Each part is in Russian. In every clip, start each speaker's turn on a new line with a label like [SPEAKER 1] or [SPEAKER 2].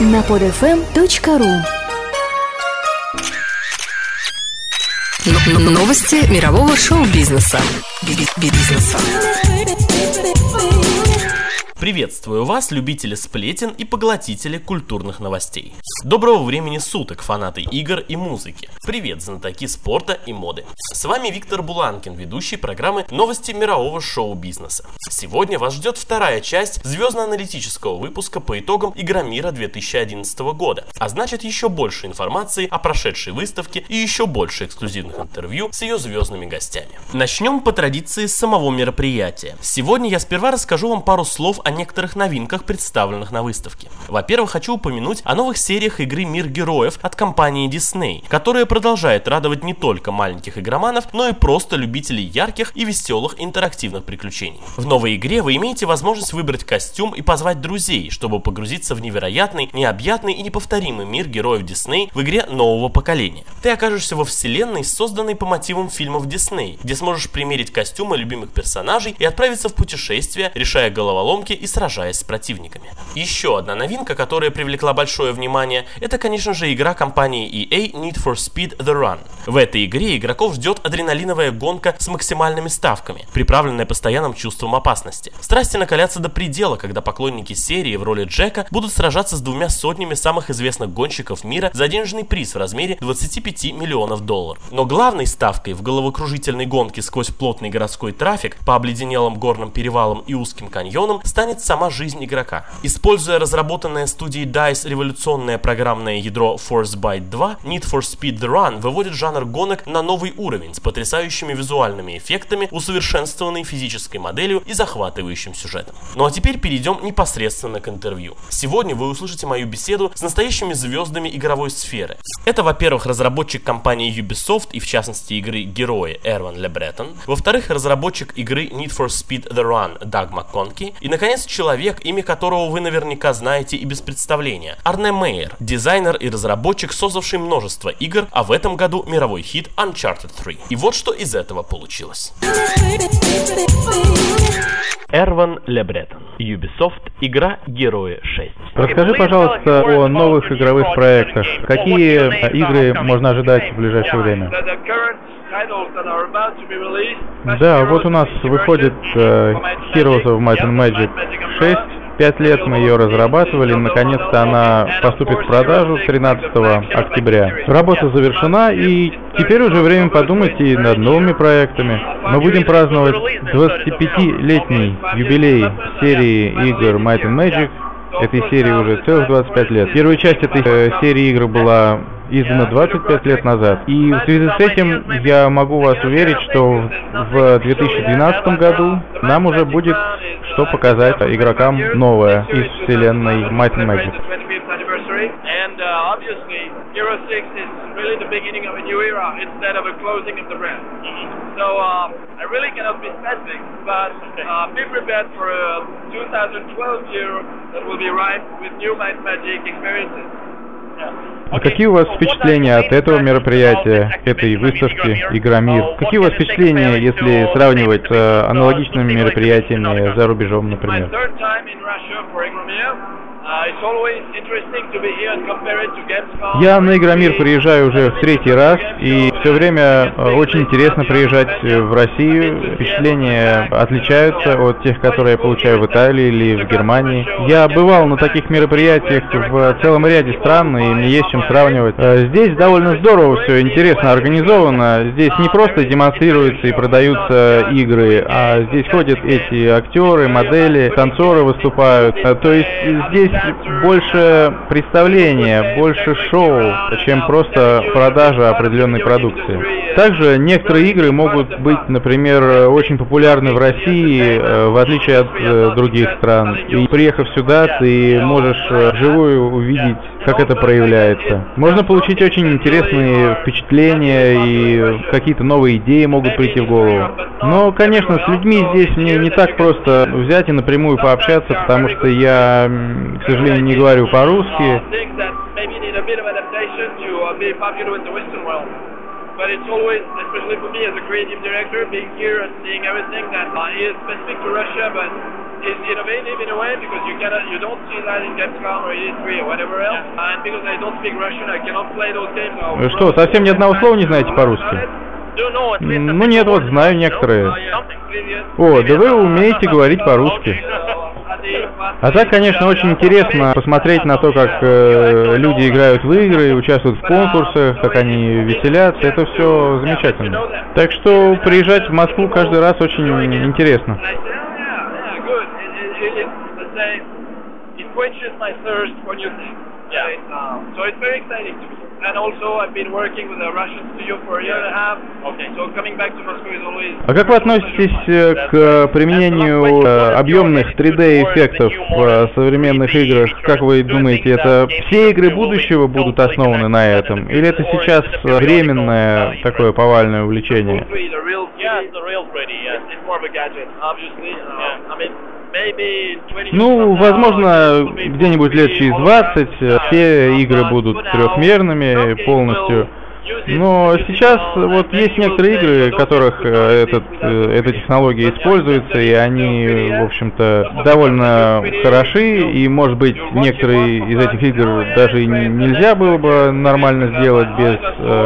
[SPEAKER 1] на podfm.ru
[SPEAKER 2] Новости мирового шоу-бизнеса. Бизнеса.
[SPEAKER 3] Приветствую вас, любители сплетен и поглотители культурных новостей. Доброго времени суток, фанаты игр и музыки. Привет, знатоки спорта и моды. С вами Виктор Буланкин, ведущий программы «Новости мирового шоу-бизнеса». Сегодня вас ждет вторая часть звездно-аналитического выпуска по итогам Игромира 2011 года, а значит еще больше информации о прошедшей выставке и еще больше эксклюзивных интервью с ее звездными гостями. Начнем по традиции с самого мероприятия. Сегодня я сперва расскажу вам пару слов о некоторых новинках, представленных на выставке. Во-первых, хочу упомянуть о новых сериях игры «Мир героев» от компании Disney, которая продолжает радовать не только маленьких игроманов, но и просто любителей ярких и веселых интерактивных приключений. В новой игре вы имеете возможность выбрать костюм и позвать друзей, чтобы погрузиться в невероятный, необъятный и неповторимый мир героев Disney в игре нового поколения. Ты окажешься во вселенной, созданной по мотивам фильмов Disney, где сможешь примерить костюмы любимых персонажей и отправиться в путешествие, решая головоломки и сражаясь с противниками. Еще одна новинка, которая привлекла большое внимание, это, конечно же, игра компании EA Need for Speed The Run. В этой игре игроков ждет адреналиновая гонка с максимальными ставками, приправленная постоянным чувством опасности. Страсти накалятся до предела, когда поклонники серии в роли Джека будут сражаться с двумя сотнями самых известных гонщиков мира за денежный приз в размере 25 миллионов долларов. Но главной ставкой в головокружительной гонке сквозь плотный городской трафик по обледенелым горным перевалам и узким каньонам станет станет сама жизнь игрока. Используя разработанное студией DICE революционное программное ядро Force Byte 2, Need for Speed The Run выводит жанр гонок на новый уровень с потрясающими визуальными эффектами, усовершенствованной физической моделью и захватывающим сюжетом. Ну а теперь перейдем непосредственно к интервью. Сегодня вы услышите мою беседу с настоящими звездами игровой сферы. Это, во-первых, разработчик компании Ubisoft и в частности игры Герои Эрван Лебретон, во-вторых, разработчик игры Need for Speed The Run Даг МакКонки и, наконец, наконец, человек, имя которого вы наверняка знаете и без представления. Арне Мейер, дизайнер и разработчик, создавший множество игр, а в этом году мировой хит Uncharted 3. И вот что из этого получилось. Эрван Лебретон. Ubisoft. Игра Герои 6.
[SPEAKER 4] Расскажи, пожалуйста, о новых игровых проектах. Какие игры можно ожидать в ближайшее время? Да, вот у нас выходит uh, Heroes of Might and Magic 6. Пять лет мы ее разрабатывали, наконец-то она поступит в продажу 13 октября. Работа завершена, и теперь уже время подумать и над новыми проектами. Мы будем праздновать 25-летний юбилей серии игр Might and Magic, этой серии уже целых 25 лет. Первая часть этой э, серии игр была издана 25 лет назад. И в связи с этим я могу вас уверить, что в 2012 году нам уже будет что показать игрокам новое из вселенной Might and Magic. And uh, obviously, Hero 6 is really the beginning of a new era instead of a closing of the brand. So uh, I really cannot be specific, but uh, be prepared for a 2012 year that will be ripe with new Might Magic experiences. А какие у вас впечатления от этого мероприятия, этой выставки «Игромир»? Какие у вас впечатления, если сравнивать с аналогичными мероприятиями за рубежом, например? Я на Игромир приезжаю уже в третий раз, и все время э, очень интересно приезжать в Россию. Впечатления отличаются от тех, которые я получаю в Италии или в Германии. Я бывал на таких мероприятиях в целом ряде стран, и мне есть чем сравнивать. Э, здесь довольно здорово все, интересно организовано. Здесь не просто демонстрируются и продаются игры, а здесь ходят эти актеры, модели, танцоры выступают. Э, то есть здесь больше представления, больше шоу, чем просто продажа определенной продукции. Также некоторые игры могут быть, например, очень популярны в России, э, в отличие от э, других стран. И приехав сюда, ты можешь э, вживую увидеть, как это проявляется. Можно получить очень интересные впечатления и какие-то новые идеи могут прийти в голову. Но, конечно, с людьми здесь мне не так просто взять и напрямую пообщаться, потому что я, к сожалению, не говорю по-русски but it's always, especially for me as a creative director, being here and seeing everything that uh, is specific to Russia, but
[SPEAKER 5] is innovative in a way because you cannot, you don't see that in Gamescom or E3 or whatever else. And because I don't speak Russian, I cannot play those games.
[SPEAKER 4] Вы что, совсем ни одного слова не знаете по-русски? Ну нет, вот знаю некоторые. О, да вы умеете говорить по-русски. А так, конечно, очень интересно посмотреть на то, как э, люди играют в игры, участвуют в конкурсах, как они веселятся. Это все замечательно. Так что приезжать в Москву каждый раз очень интересно.
[SPEAKER 5] Quenches my thirst for new things. Yeah. Um, so it's very exciting to me. And also, I've been working with a Russian studio for a year and a half. Okay. So coming back to Moscow is always.
[SPEAKER 4] А как вы относитесь э, к применению э, объемных 3D-эффектов в э, современных играх? Как вы думаете, это все игры будущего будут основаны на этом? Или это сейчас временное такое повальное увлечение? Ну, возможно, где-нибудь лет через 20 все игры будут трехмерными полностью. Но сейчас вот есть некоторые игры, в которых э, этот, э, эта технология используется, и они, в общем-то, довольно хороши, и, может быть, некоторые из этих игр даже и нельзя было бы нормально сделать без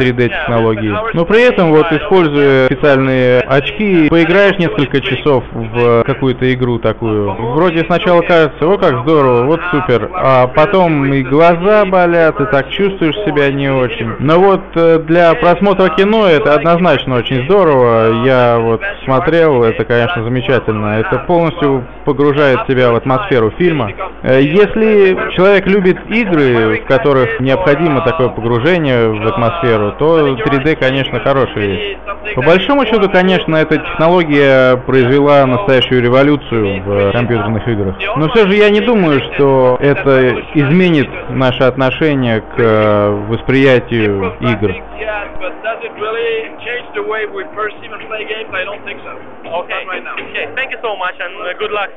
[SPEAKER 4] 3D-технологии. Э, Но при этом, вот, используя специальные очки, поиграешь несколько часов в какую-то игру такую. Вроде сначала кажется, о, как здорово, вот супер, а потом и глаза болят, и так чувствуешь себя не очень. Но вот для просмотра кино это однозначно очень здорово. Я вот смотрел, это, конечно, замечательно. Это полностью погружает себя в атмосферу фильма. Э, если человек любит игры, в которых необходимо такое погружение в атмосферу, то 3D, конечно, хорошая вещь. По большому счету, конечно, эта технология произвела настоящую революцию в компьютерных играх. Но все же я не думаю, что это изменит наше отношение к э, восприятию игр.
[SPEAKER 5] Yeah, but does it really change the way we perceive and play games? I don't think so.
[SPEAKER 6] Okay.
[SPEAKER 5] Not right now.
[SPEAKER 6] Okay, thank you so much and uh, good luck.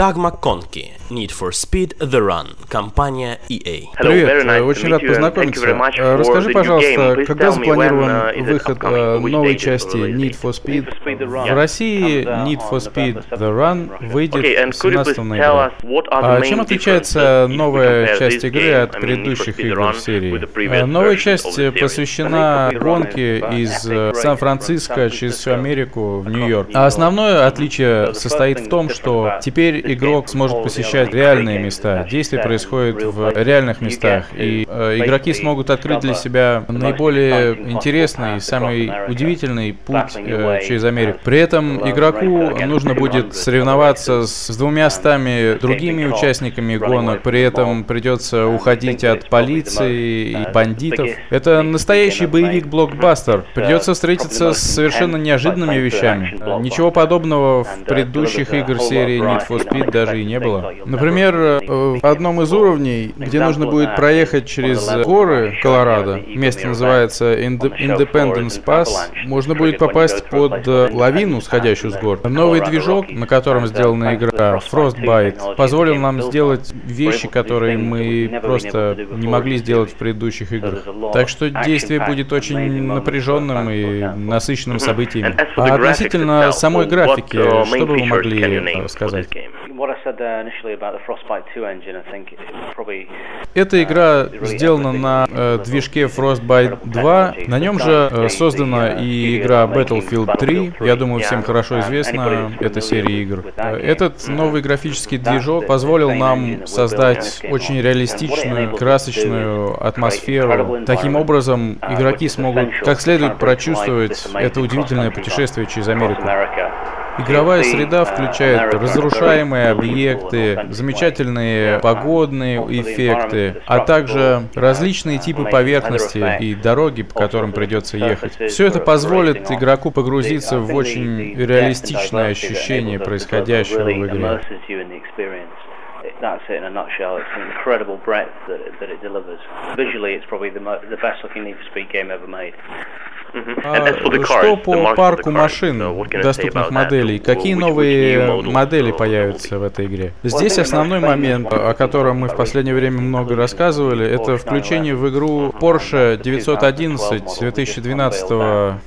[SPEAKER 3] Даг МакКонки, Need for Speed The Run, компания EA.
[SPEAKER 7] Привет, э, очень рад познакомиться. Э, Расскажи, пожалуйста, когда запланирован выход э, новой части Need for Speed? В России Need for Speed The Run выйдет 17 ноября. А чем отличается новая часть игры от предыдущих игр в серии? Новая часть посвящена гонке из Сан-Франциско через всю Америку в Нью-Йорк. А основное отличие состоит в том, что теперь игрок сможет посещать реальные места. Действие происходит в реальных местах, и э, игроки смогут открыть для себя наиболее интересный, самый удивительный путь э, через Америку. При этом игроку нужно будет соревноваться с двумя стами другими участниками гонок, при этом придется уходить от полиции и бандитов. Это настоящий боевик-блокбастер. Придется встретиться с совершенно неожиданными вещами. Ничего подобного в предыдущих игр серии Need for Speed даже и не было. Например, э, в одном из уровней, где нужно будет проехать через горы Колорадо, место называется Independence Pass, можно будет попасть под э, лавину, сходящую с гор. Новый движок, на котором сделана игра Frostbite, позволил нам сделать вещи, которые мы просто не могли сделать в предыдущих играх. Так что действие будет очень напряженным и насыщенным событиями. А относительно самой графики, что бы вы могли сказать? Эта игра сделана на э, движке Frostbite 2. На нем же э, создана и игра Battlefield 3. Я думаю, всем хорошо известна эта серия игр. Э, этот новый графический движок позволил нам создать очень реалистичную, красочную атмосферу. Таким образом, игроки смогут как следует прочувствовать это удивительное путешествие через Америку. Игровая среда включает разрушаемые объекты, замечательные погодные эффекты, а также различные типы поверхности и дороги, по которым придется ехать. Все это позволит игроку погрузиться в очень реалистичное ощущение происходящего в игре. that's it in a nutshell. It's an incredible breadth that, that it delivers. Visually, it's probably the, mo- the best looking Need for Speed game ever made. А что по парку машин, доступных моделей? Какие новые модели появятся в этой игре? Здесь основной момент, о котором мы в последнее время много рассказывали, это включение в игру Porsche 911 2012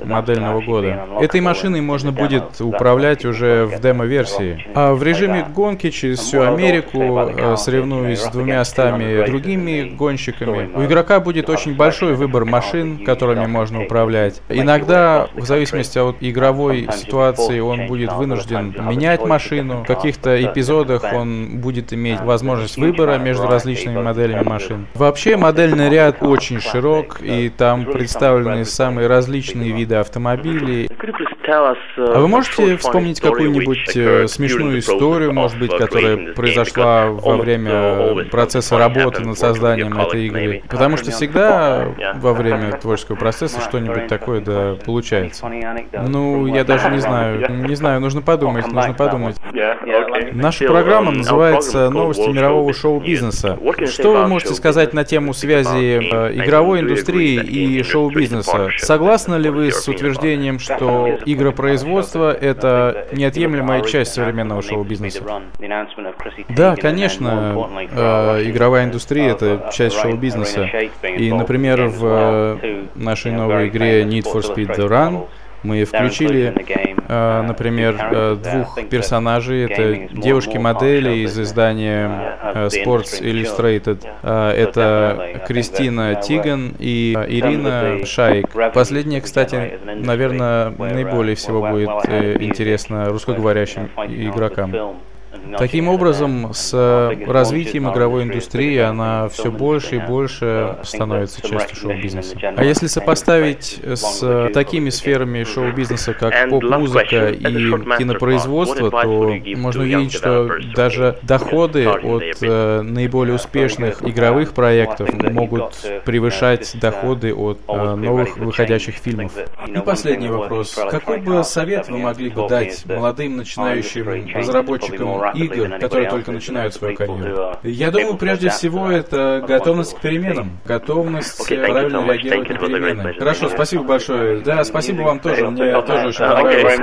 [SPEAKER 7] модельного года. Этой машиной можно будет управлять уже в демо-версии. А в режиме гонки через всю Америку, э, соревнуясь с двумя стами другими гонщиками, у игрока будет очень большой выбор машин, которыми можно управлять. Иногда, в зависимости от игровой ситуации, он будет вынужден менять машину. В каких-то эпизодах он будет иметь возможность выбора между различными моделями машин. Вообще, модельный ряд очень широк, и там представлены самые различные виды автомобилей. А вы можете вспомнить какую-нибудь э, смешную историю, может быть, которая произошла во время процесса работы над созданием этой игры? Потому что всегда во время творческого процесса что-нибудь такое да получается. Ну, я даже не знаю. Не знаю, нужно подумать, нужно подумать. Наша программа называется «Новости мирового шоу-бизнеса». Что вы можете сказать на тему связи э, игровой индустрии и шоу-бизнеса? Согласны ли вы с утверждением, что игропроизводство — это неотъемлемая часть современного шоу-бизнеса? Да, конечно, э, игровая индустрия — это часть шоу-бизнеса. И, например, в э, нашей новой игре Need for Speed The Run мы включили, э, например, э, двух персонажей. Это девушки-модели из издания э, Sports Illustrated. Это Кристина Тиган и Ирина Шайк. Последняя, кстати, наверное, наиболее всего будет интересно русскоговорящим игрокам. Таким образом, с э, развитием игровой индустрии она все больше и больше становится частью шоу-бизнеса. А если сопоставить с такими сферами шоу-бизнеса, как поп-музыка и кинопроизводство, то можно увидеть, что даже доходы от э, наиболее успешных игровых проектов могут превышать доходы от э, новых выходящих фильмов. И последний вопрос. Какой бы совет вы могли бы дать молодым начинающим разработчикам игр, которые только начинают свою карьеру. Я думаю, прежде всего, это готовность к переменам, готовность правильно реагировать на перемены. Хорошо, спасибо большое. Да, спасибо вам тоже, мне тоже очень понравилось.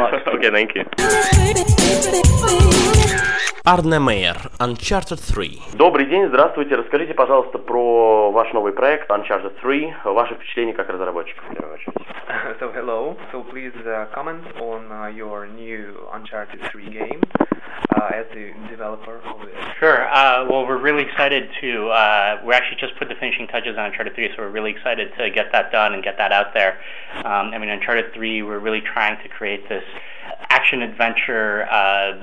[SPEAKER 3] Арне Мейер, Uncharted 3.
[SPEAKER 8] Добрый день, здравствуйте. Расскажите, пожалуйста, про ваш новый проект Uncharted 3, ваши впечатления как разработчика, в первую очередь.
[SPEAKER 9] So, hello. So, please uh, comment on uh, your new Uncharted 3 game uh, as the developer of it.
[SPEAKER 10] Sure. Uh, well, we're really excited to, uh, we actually just put the finishing touches on Uncharted 3, so we're really excited to get that done and get that out there. Um, I mean, Uncharted 3, we're really trying to create this action adventure uh,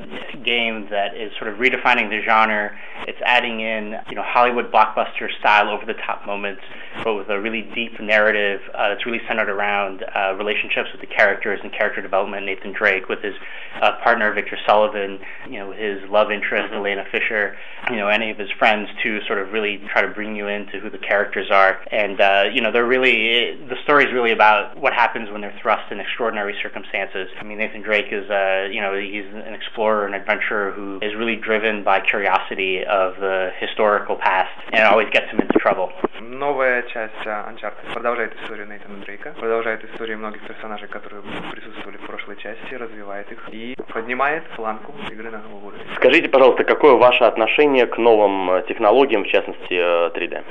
[SPEAKER 10] game that is sort of redefining the genre. It's adding in you know Hollywood blockbuster style over the top moments, but with a really deep narrative uh, that's really centered around uh, relationships with the characters and character development. Nathan Drake with his uh, partner Victor Sullivan, you know his love interest mm-hmm. Elena Fisher, you know any of his friends to sort of really try to bring you into who the characters are. And uh, you know they're really the story is really about what happens when they're thrust in extraordinary circumstances. I mean Nathan Drake is uh, you know he's an explorer and adventurer who is really driven by curiosity of the historical past and it always gets him into trouble.
[SPEAKER 9] Новая часть Uncharted продолжает историю Нейтана Дрейка, продолжает историю многих персонажей, которые присутствовали в прошлой части, развивает их и поднимает планку игры на новый уровень.
[SPEAKER 8] Скажите, пожалуйста, какое ваше отношение к новым технологиям, в частности 3D?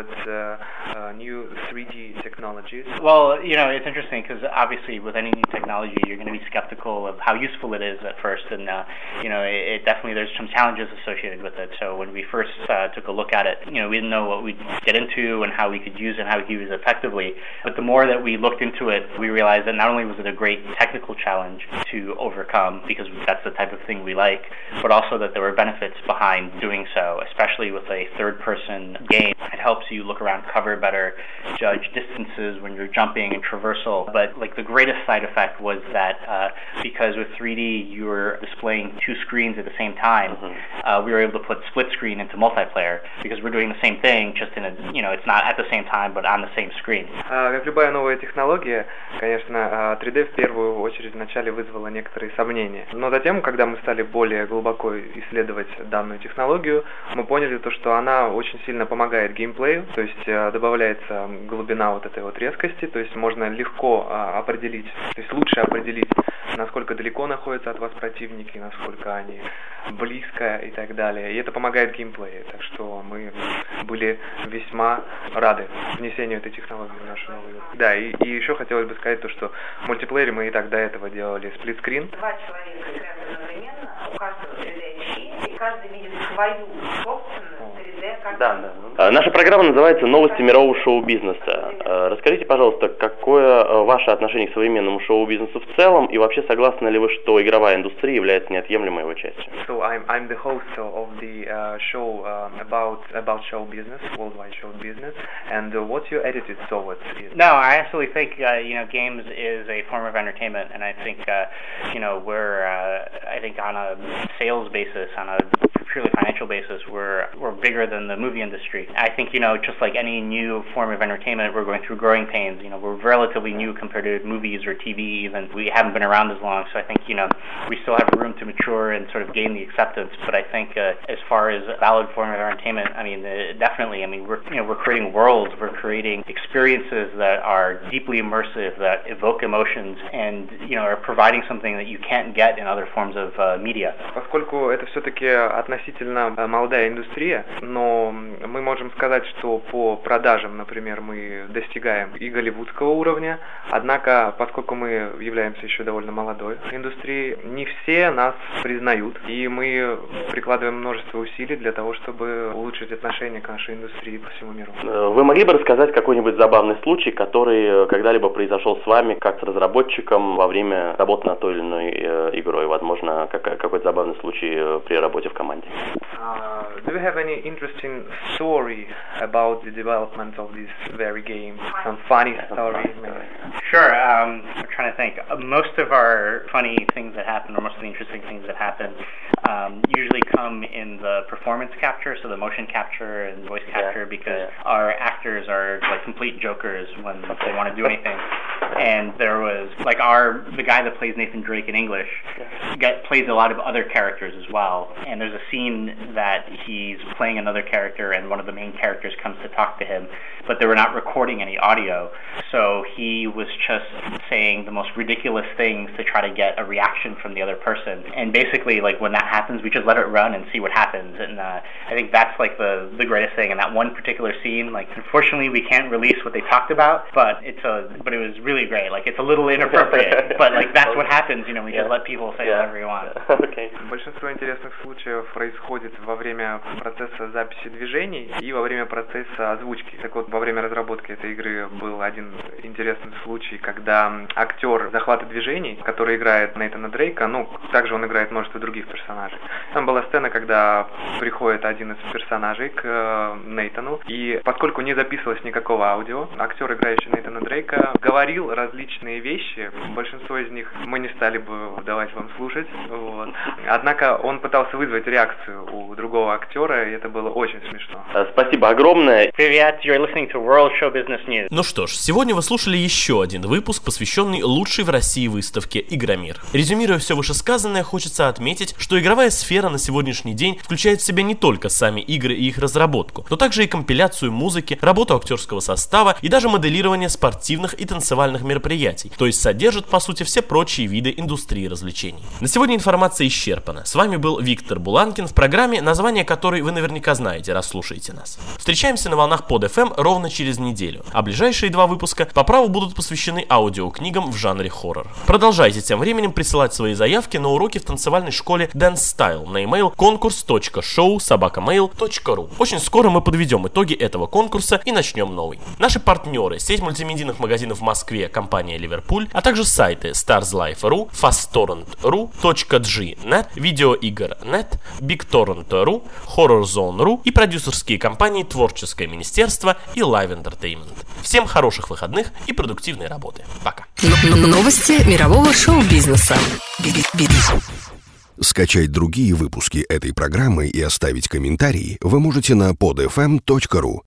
[SPEAKER 9] Towards uh, uh, new 3D technologies?
[SPEAKER 10] Well, you know, it's interesting because obviously with any new technology, you're going to be skeptical of how useful it is at first, and uh, you know, it, it, definitely there's some challenges associated with it. So when we first took a look at it, you know, we didn't know what we'd get into and how we could use it, and how we could use it effectively. But the more that we looked into it, we realized that not only was it a great technical challenge to overcome because that's the type of thing we like, but also that there were benefits behind doing so, especially with a third-person game. It helps you look around cover better, judge distances when you're jumping and traversal. But like the greatest side effect was that uh, because with 3D you were displaying two screens at the same time, mm-hmm. uh, we were able to put split screen into multiplayer because we're doing the same thing, just in a you know it's not at the same time but on the same screen.
[SPEAKER 9] Uh, как любая новая технология, конечно, 3D в первую очередь вначале вызвала некоторые сомнения. Но затем, когда мы стали более глубоко исследовать данную технологию, мы поняли то, что она очень сильно помогает геймплею, то есть добавляет появляется глубина вот этой вот резкости, то есть можно легко а, определить, то есть лучше определить, насколько далеко находятся от вас противники, насколько они близко и так далее. И это помогает геймплею, так что мы были весьма рады внесению этой технологии в нашу новую. Да, и, и еще хотелось бы сказать то, что в мультиплеере мы и так до этого делали сплитскрин.
[SPEAKER 11] Два человека одновременно, у каждого 3D и каждый видит свою собственную 3D.
[SPEAKER 8] Да, да. А, наша программа называется «Новости мирового шоу-бизнеса». А, расскажите, пожалуйста, какое а, ваше отношение к современному шоу-бизнесу в целом, и вообще согласны ли вы, что игровая индустрия является неотъемлемой его частью?
[SPEAKER 9] So I'm, I'm the host of the uh, show uh, about about show business, worldwide show business, and uh, what's your attitude towards it?
[SPEAKER 10] No, I absolutely think uh, you know games is a form of entertainment, and I think uh, you know we're uh, I think on a sales basis, on a purely financial basis, we're we're bigger than the movie industry. I think you know, just like any new form of entertainment, we're going through growing pains. You know, we're relatively new compared to movies or TV. Even we haven't been around as long, so I think you know we still have room to mature and sort of gain the acceptance. But I think uh, as far as a valid form of entertainment, I mean, uh, definitely. I mean, we're you know we're creating worlds, we're creating experiences that are deeply immersive, that evoke emotions, and you know are providing something that you can't get in other forms of uh, media.
[SPEAKER 9] Поскольку это все-таки относительно молодая индустрия, но мы можем сказать, что по продажам, например, мы достигаем и голливудского уровня, однако, поскольку мы являемся еще довольно молодой индустрией, не все нас признают, и мы прикладываем множество усилий для того, чтобы улучшить отношение к нашей индустрии по всему миру.
[SPEAKER 8] Вы могли бы рассказать какой-нибудь забавный случай, который когда-либо произошел с вами, как с разработчиком во время работы над той или иной э, игрой? Возможно, какой-то забавный случай э, при работе в команде?
[SPEAKER 9] Uh, do you have any interesting story about the development of this very game? Some funny stories.
[SPEAKER 10] Sure. Um, trying to think. Uh, most of our funny things that happen, or most of the interesting things that happen, um, usually come in the performance capture, so the motion capture and voice capture, yeah. because yeah. our actors are like complete jokers when they want to do anything. And there was like our the guy that plays Nathan Drake in English get, plays a lot of other characters as well. And there's a scene that he's playing another character, and one of the main characters comes to talk to him, but they were not recording any audio, so he was just saying the most ridiculous things to try to get a reaction from the other person. And basically, like when that happens, we just let it run and see what happens. And uh, I think that's like the the greatest thing. And that one particular scene, like unfortunately, we can't release what they talked about, but it's a but it was really great. Like it's a little inappropriate, but like that's what happens. You know, we just let people say whatever you want.
[SPEAKER 8] Okay.
[SPEAKER 9] Большинство интересных случаев происходит во время процесса записи движений и во время процесса озвучки. Так вот, во время разработки этой игры был один интересный случай, когда актер захвата движений, который играет Нейтана Дрейка, ну, также он играет множество других персонажей. Там была сцена, когда приходит один из персонажей к э, Нейтану, и поскольку не записывалось никакого аудио, актер, играющий Нейтана Дрейка, говорил различные вещи, большинство из них мы не стали бы давать вам слушать, вот. Однако он пытался вызвать реакцию у другого актера, и это было очень смешно.
[SPEAKER 8] Э, спасибо огромное.
[SPEAKER 10] Привет, you're listening to World Show Business News.
[SPEAKER 3] Ну что ж, сегодня вы слушали еще один выпуск, посвященный лучшей в России выставке «Игромир». Резюмируя все вышесказанное, хочется отметить, что игровая сфера на сегодняшний день включает в себя не только сами игры и их разработку, но также и компиляцию музыки, работу актерского состава и даже моделирование спортивных и танцевальных мероприятий, то есть содержит по сути все прочие виды индустрии развлечений. На сегодня информация исчерпана. С вами был Виктор Буланкин в программе, название которой вы наверняка знаете, раз слушаете нас. Встречаемся на волнах под FM ровно через неделю, а ближайшие два выпуска по праву будут посвящены аудиокнигам в жанре хоррор. Продолжайте тем временем присылать свои заявки на уроки в танцевальной школе Dance Style на email конкурс.show.собакамейл.ру Очень скоро мы подведем итоги этого конкурса и начнем новый. Наши партнеры, сеть мультимедийных магазинов в Москве, компания Ливерпуль, а также сайты StarsLife.ru, FastTorrent.ru, .g.net, видеоигр.net, BigTorrent.ru, HorrorZone.ru и продюсерские компании Творческое Министерство и Live Entertainment. Всем хороших выходных и продуктивной работы. Пока.
[SPEAKER 2] Новости мирового шоу-бизнеса.
[SPEAKER 12] Скачать другие выпуски этой программы и оставить комментарии вы можете на podfm.ru.